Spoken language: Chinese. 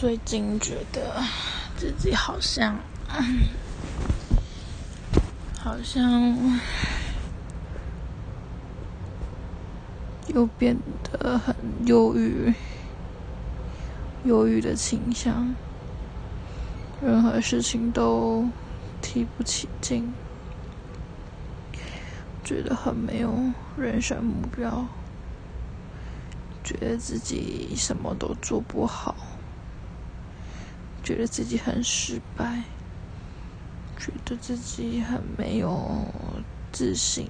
最近觉得自己好像，好像又变得很忧郁，忧郁的倾向，任何事情都提不起劲，觉得很没有人生目标，觉得自己什么都做不好。觉得自己很失败，觉得自己很没有自信。